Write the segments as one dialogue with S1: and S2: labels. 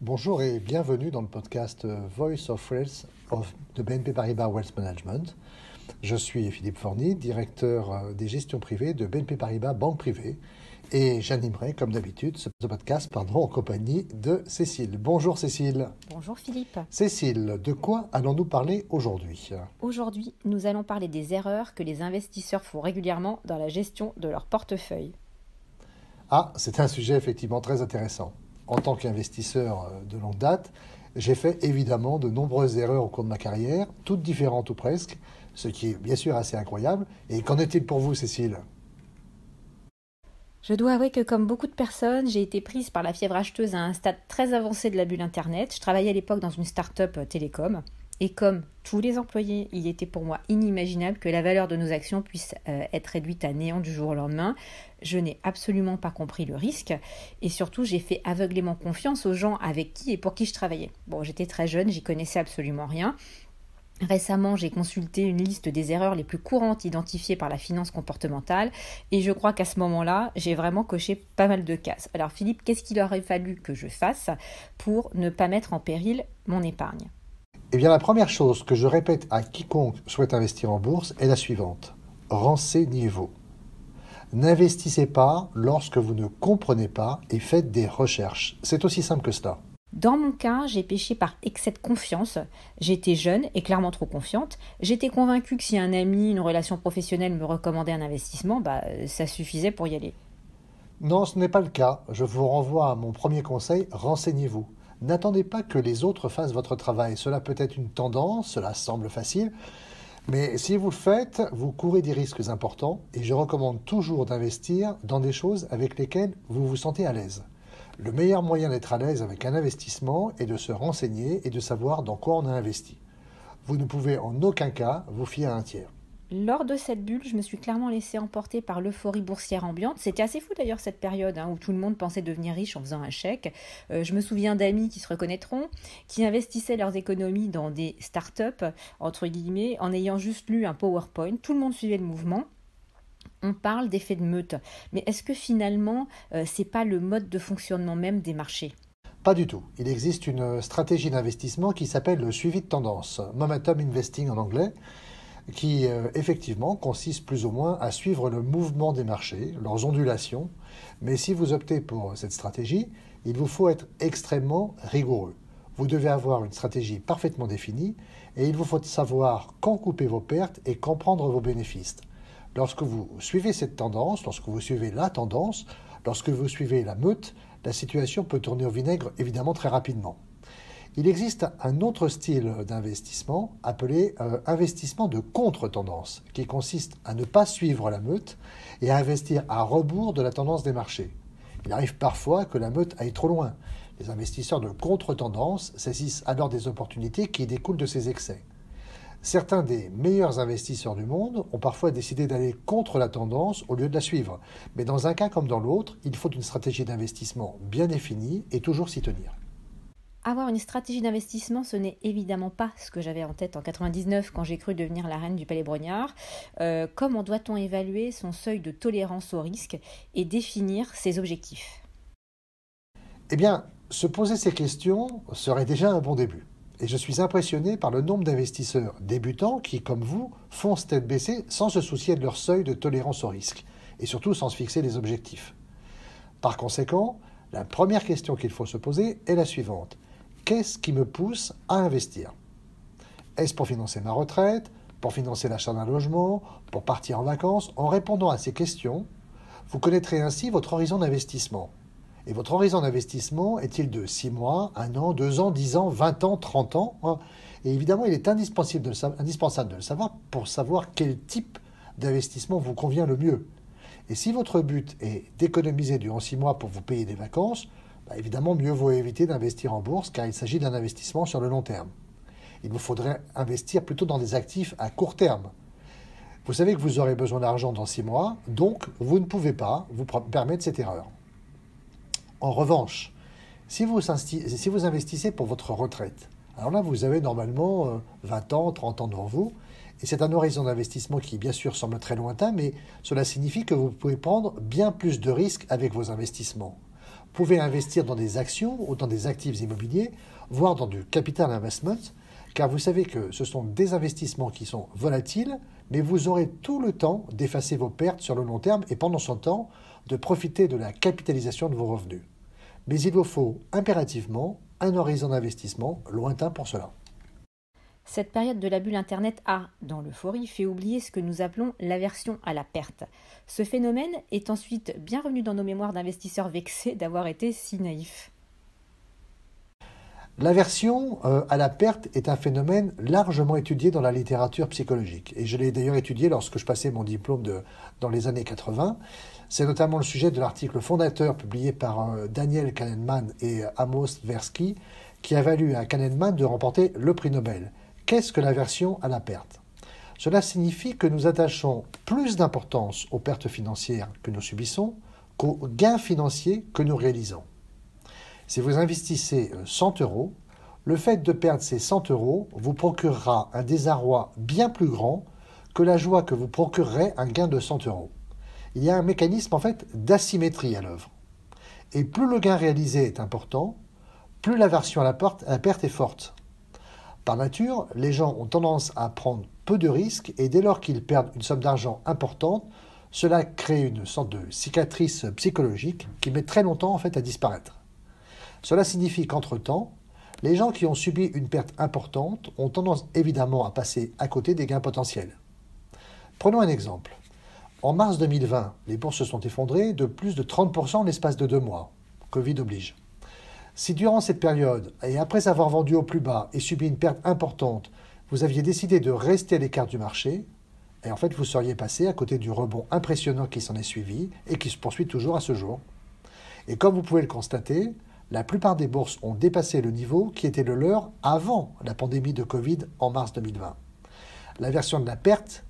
S1: Bonjour et bienvenue dans le podcast euh, Voice of Wealth of de BNP Paribas Wealth Management. Je suis Philippe Forny, directeur euh, des gestions privées de BNP Paribas Banque Privée et j'animerai comme d'habitude ce podcast pardon, en compagnie de Cécile. Bonjour Cécile.
S2: Bonjour Philippe.
S1: Cécile, de quoi allons-nous parler aujourd'hui?
S2: Aujourd'hui, nous allons parler des erreurs que les investisseurs font régulièrement dans la gestion de leur portefeuille.
S1: Ah, c'est un sujet effectivement très intéressant en tant qu'investisseur euh, de longue date, j'ai fait évidemment de nombreuses erreurs au cours de ma carrière, toutes différentes ou presque, ce qui est bien sûr assez incroyable. Et qu'en est-il pour vous, Cécile?
S2: Je dois avouer que comme beaucoup de personnes, j'ai été prise par la fièvre acheteuse à un stade très avancé de la bulle Internet. Je travaillais à l'époque dans une start-up euh, télécom. Et comme tous les employés, il était pour moi inimaginable que la valeur de nos actions puisse euh, être réduite à néant du jour au lendemain. Je n'ai absolument pas compris le risque et surtout j'ai fait aveuglément confiance aux gens avec qui et pour qui je travaillais. Bon, j'étais très jeune, j'y connaissais absolument rien. Récemment, j'ai consulté une liste des erreurs les plus courantes identifiées par la finance comportementale et je crois qu'à ce moment-là, j'ai vraiment coché pas mal de cases. Alors Philippe, qu'est-ce qu'il aurait fallu que je fasse pour ne pas mettre en péril mon épargne?
S1: Eh bien, la première chose que je répète à quiconque souhaite investir en bourse est la suivante. Renseignez-vous. N'investissez pas lorsque vous ne comprenez pas et faites des recherches. C'est aussi simple que cela.
S2: Dans mon cas, j'ai péché par excès de confiance. J'étais jeune et clairement trop confiante. J'étais convaincue que si un ami, une relation professionnelle me recommandait un investissement, bah, ça suffisait pour y aller.
S1: Non, ce n'est pas le cas. Je vous renvoie à mon premier conseil, renseignez-vous. N'attendez pas que les autres fassent votre travail. Cela peut être une tendance, cela semble facile, mais si vous le faites, vous courez des risques importants et je recommande toujours d'investir dans des choses avec lesquelles vous vous sentez à l'aise. Le meilleur moyen d'être à l'aise avec un investissement est de se renseigner et de savoir dans quoi on a investi. Vous ne pouvez en aucun cas vous fier à un tiers.
S2: Lors de cette bulle, je me suis clairement laissé emporter par l'euphorie boursière ambiante. C'était assez fou d'ailleurs cette période hein, où tout le monde pensait devenir riche en faisant un chèque. Euh, je me souviens d'amis qui se reconnaîtront, qui investissaient leurs économies dans des start-up, entre guillemets, en ayant juste lu un PowerPoint. Tout le monde suivait le mouvement. On parle d'effet de meute, mais est-ce que finalement, euh, c'est pas le mode de fonctionnement même des marchés?
S1: Pas du tout. Il existe une stratégie d'investissement qui s'appelle le suivi de tendance, momentum investing en anglais, qui euh, effectivement consiste plus ou moins à suivre le mouvement des marchés, leurs ondulations. Mais si vous optez pour cette stratégie, il vous faut être extrêmement rigoureux. Vous devez avoir une stratégie parfaitement définie et il vous faut savoir quand couper vos pertes et quand prendre vos bénéfices. Lorsque vous suivez cette tendance, lorsque vous suivez la tendance, lorsque vous suivez la meute, la situation peut tourner au vinaigre évidemment très rapidement. Il existe un autre style d'investissement appelé euh, investissement de contre-tendance, qui consiste à ne pas suivre la meute et à investir à rebours de la tendance des marchés. Il arrive parfois que la meute aille trop loin. Les investisseurs de contre-tendance saisissent alors des opportunités qui découlent de ces excès. Certains des meilleurs investisseurs du monde ont parfois décidé d'aller contre la tendance au lieu de la suivre. Mais dans un cas comme dans l'autre, il faut une stratégie d'investissement bien définie et toujours s'y tenir.
S2: Avoir une stratégie d'investissement, ce n'est évidemment pas ce que j'avais en tête en 99 quand j'ai cru devenir la reine du Palais Brognard. Euh, comment doit-on évaluer son seuil de tolérance au risque et définir ses objectifs?
S1: Eh bien, se poser ces questions serait déjà un bon début. Et je suis impressionné par le nombre d'investisseurs débutants qui, comme vous, foncent tête baissée sans se soucier de leur seuil de tolérance au risque, et surtout sans se fixer des objectifs. Par conséquent, la première question qu'il faut se poser est la suivante qu'est-ce qui me pousse à investir? Est-ce pour financer ma retraite Pour financer l'achat d'un logement Pour partir en vacances? En répondant à ces questions, vous connaîtrez ainsi votre horizon d'investissement. Et votre horizon d'investissement est-il de 6 mois, 1 an, 2 ans, 10 ans, 20 ans, 30 ans? Hein? Et évidemment, il est indispensable de, le indispensable de le savoir pour savoir quel type d'investissement vous convient le mieux. Et si votre but est d'économiser durant 6 mois pour vous payer des vacances, bah, évidemment, mieux vaut éviter d'investir en bourse car il s'agit d'un investissement sur le long terme. Il vous faudrait investir plutôt dans des actifs à court terme. Vous savez que vous aurez besoin d'argent dans six mois, donc vous ne pouvez pas vous permettre cette erreur. En revanche, si vous, si vous investissez pour votre retraite, alors là, vous avez normalement 20 euh, ans, 30 ans devant vous, Et c'est un horizon d'investissement qui, bien sûr, semble très lointain, mais cela signifie que vous pouvez prendre bien plus de risques avec vos investissements. Pouvez investir dans des actions ou dans des actifs immobiliers, voire dans du capital investment, car vous savez que ce sont des investissements qui sont volatiles, mais vous aurez tout le temps d'effacer vos pertes sur le long terme et pendant ce temps de profiter de la capitalisation de vos revenus. Mais il vous faut impérativement un horizon d'investissement lointain pour cela.
S2: Cette période de la bulle Internet a, dans l'euphorie, fait oublier ce que nous appelons l'aversion à la perte. Ce phénomène est ensuite bien revenu dans nos mémoires d'investisseurs vexés d'avoir été si naïfs.
S1: L'aversion euh, à la perte est un phénomène largement étudié dans la littérature psychologique. Et je l'ai d'ailleurs étudié lorsque je passais mon diplôme dans les années 80. C'est notamment le sujet de l'article fondateur publié par euh, Daniel Kahneman et Amos Tversky qui a valu à Kahneman de remporter le prix Nobel. Qu'est-ce que l'aversion à la perte? Cela signifie que nous attachons plus d'importance aux pertes financières que nous subissons qu'aux gains financiers que nous réalisons. Si vous investissez 100 euh, euros, le fait de perdre ces 100 euros vous procurera un désarroi bien plus grand que la joie que vous procurerez un gain de 100 euros. Il y a un mécanisme en fait d'asymétrie à l'œuvre. Et plus le gain réalisé est important, plus l'aversion à la perte est forte. Par nature, les gens ont tendance à prendre peu de risques et dès lors qu'ils perdent une somme d'argent importante, cela crée une sorte de cicatrice psychologique qui met très longtemps en fait à disparaître. Cela signifie qu'entre-temps, les gens qui ont subi une perte importante ont tendance évidemment à passer à côté des gains potentiels. Prenons un exemple. En mars 2020, les bourses se sont effondrées de plus de 30% en l'espace de deux mois. Covid oblige. Si durant cette période, et après avoir vendu au plus bas et subi une perte importante, vous aviez décidé de rester à l'écart du marché, et en fait vous seriez passé à côté du rebond impressionnant qui s'en est suivi et qui se poursuit toujours à ce jour. Et comme vous pouvez le constater, la plupart des bourses ont dépassé le niveau qui était le leur avant la pandémie de Covid en mars 2020. L'aversion de la perte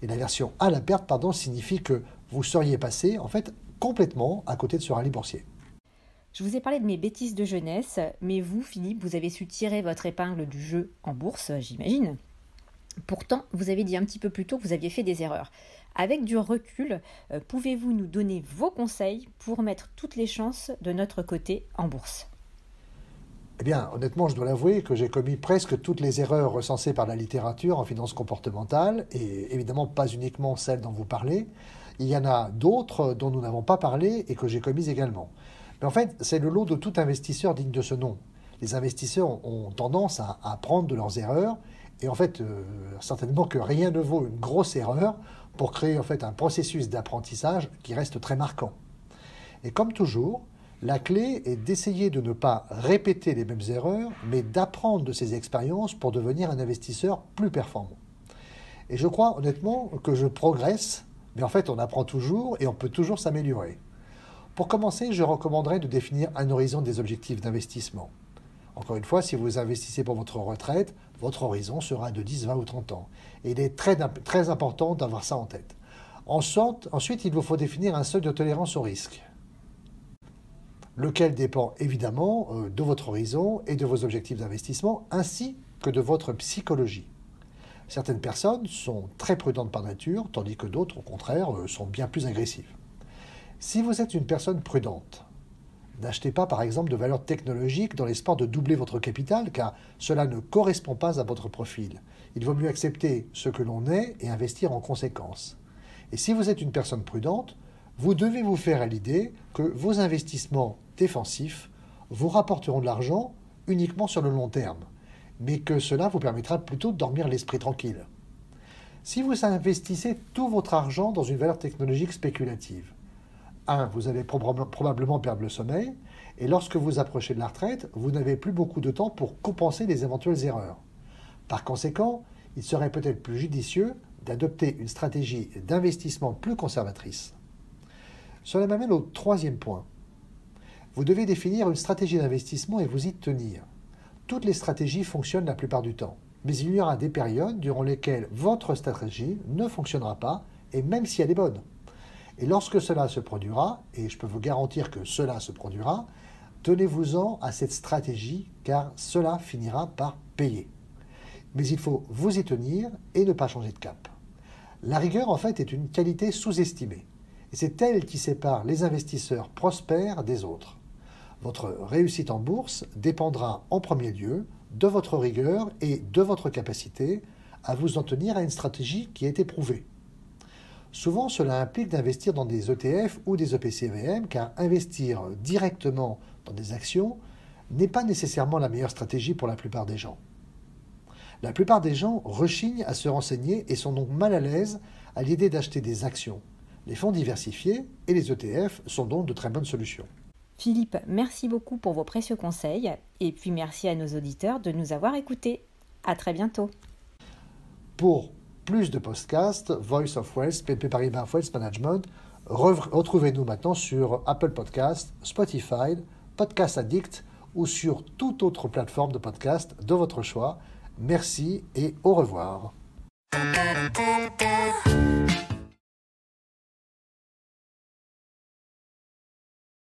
S1: et l'aversion à la perte pardon, signifie que vous seriez passé en fait complètement à côté de ce rallye boursier.
S2: Je vous ai parlé de mes bêtises de jeunesse, mais vous, Philippe, vous avez su tirer votre épingle du jeu en bourse, j'imagine. Pourtant, vous avez dit un petit peu plus tôt que vous aviez fait des erreurs. Avec du recul, euh, pouvez-vous nous donner vos conseils pour mettre toutes les chances de notre côté en bourse?
S1: Eh bien, honnêtement, je dois l'avouer que j'ai commis presque toutes les erreurs recensées par la littérature en finance comportementale, et évidemment pas uniquement celles dont vous parlez. Il y en a d'autres dont nous n'avons pas parlé et que j'ai commises également. Mais en fait, c'est le lot de tout investisseur digne de ce nom. Les investisseurs ont tendance à, apprendre de leurs erreurs, et en fait, euh, certainement que rien ne vaut une grosse erreur pour créer en fait un processus d'apprentissage qui reste très marquant. Et comme toujours, la clé est d'essayer de ne pas répéter les mêmes erreurs, mais d'apprendre de ces expériences pour devenir un investisseur plus performant. Et je crois honnêtement que je progresse, mais en fait on apprend toujours et on peut toujours s'améliorer. Pour commencer, je recommanderais de définir un horizon des objectifs d'investissement. Encore une fois, si vous investissez pour votre retraite, votre horizon sera de 10, 20 ou 30 ans. Il est très, important d'avoir ça en tête. Ensuite, ensuite, il vous faut définir un seuil de tolérance au risque, lequel dépend évidemment euh, de votre horizon et de vos objectifs d'investissement, ainsi que de votre psychologie. Certaines personnes sont très prudentes par nature, tandis que d'autres, au contraire, euh, sont bien plus agressives. Si vous êtes une personne prudente, n'achetez pas par exemple de valeurs technologiques dans l'espoir de doubler votre capital, car cela ne correspond pas à votre profil. Il vaut mieux accepter ce que l'on est et investir en conséquence. Et si vous êtes une personne prudente, vous devez vous faire à l'idée que vos investissements défensifs vous rapporteront de l'argent uniquement sur le long terme, mais que cela vous permettra plutôt de dormir l'esprit tranquille. Si vous investissez tout votre argent dans une valeur technologique spéculative, 1. Vous allez probablement perdre le sommeil. Et lorsque vous approchez de la retraite, vous n'avez plus beaucoup de temps pour compenser les éventuelles erreurs. Par conséquent, il serait peut-être plus judicieux d'adopter une stratégie d'investissement plus conservatrice. Cela m'amène au troisième point. Vous devez définir une stratégie d'investissement et vous y tenir. Toutes les stratégies fonctionnent la plupart du temps, mais il y aura des périodes durant lesquelles votre stratégie ne fonctionnera pas, et même si elle est bonne. Et lorsque cela se produira, et je peux vous garantir que cela se produira, tenez-vous-en à cette stratégie car cela finira par payer. Mais il faut vous y tenir et ne pas changer de cap. La rigueur, en fait, est une qualité sous-estimée. Et c'est elle qui sépare les investisseurs prospères des autres. Votre réussite en bourse dépendra en premier lieu de votre rigueur et de votre capacité à vous en tenir à une stratégie qui a été prouvée. Souvent, cela implique d'investir dans des ETF ou des EPCVM, car investir directement dans des actions n'est pas nécessairement la meilleure stratégie pour la plupart des gens. La plupart des gens rechignent à se renseigner et sont donc mal à l'aise à l'idée d'acheter des actions. Les fonds diversifiés et les ETF sont donc de très bonnes solutions.
S2: Philippe, merci beaucoup pour vos précieux conseils et puis merci à nos auditeurs de nous avoir écoutés. À très bientôt.
S1: Pour plus de podcasts, Voice of Wealth, PP Paribas Wealth Management, retrouvez-nous maintenant sur Apple Podcasts, Spotify, Podcast Addict ou sur toute autre plateforme de podcast de votre choix. Merci et au revoir.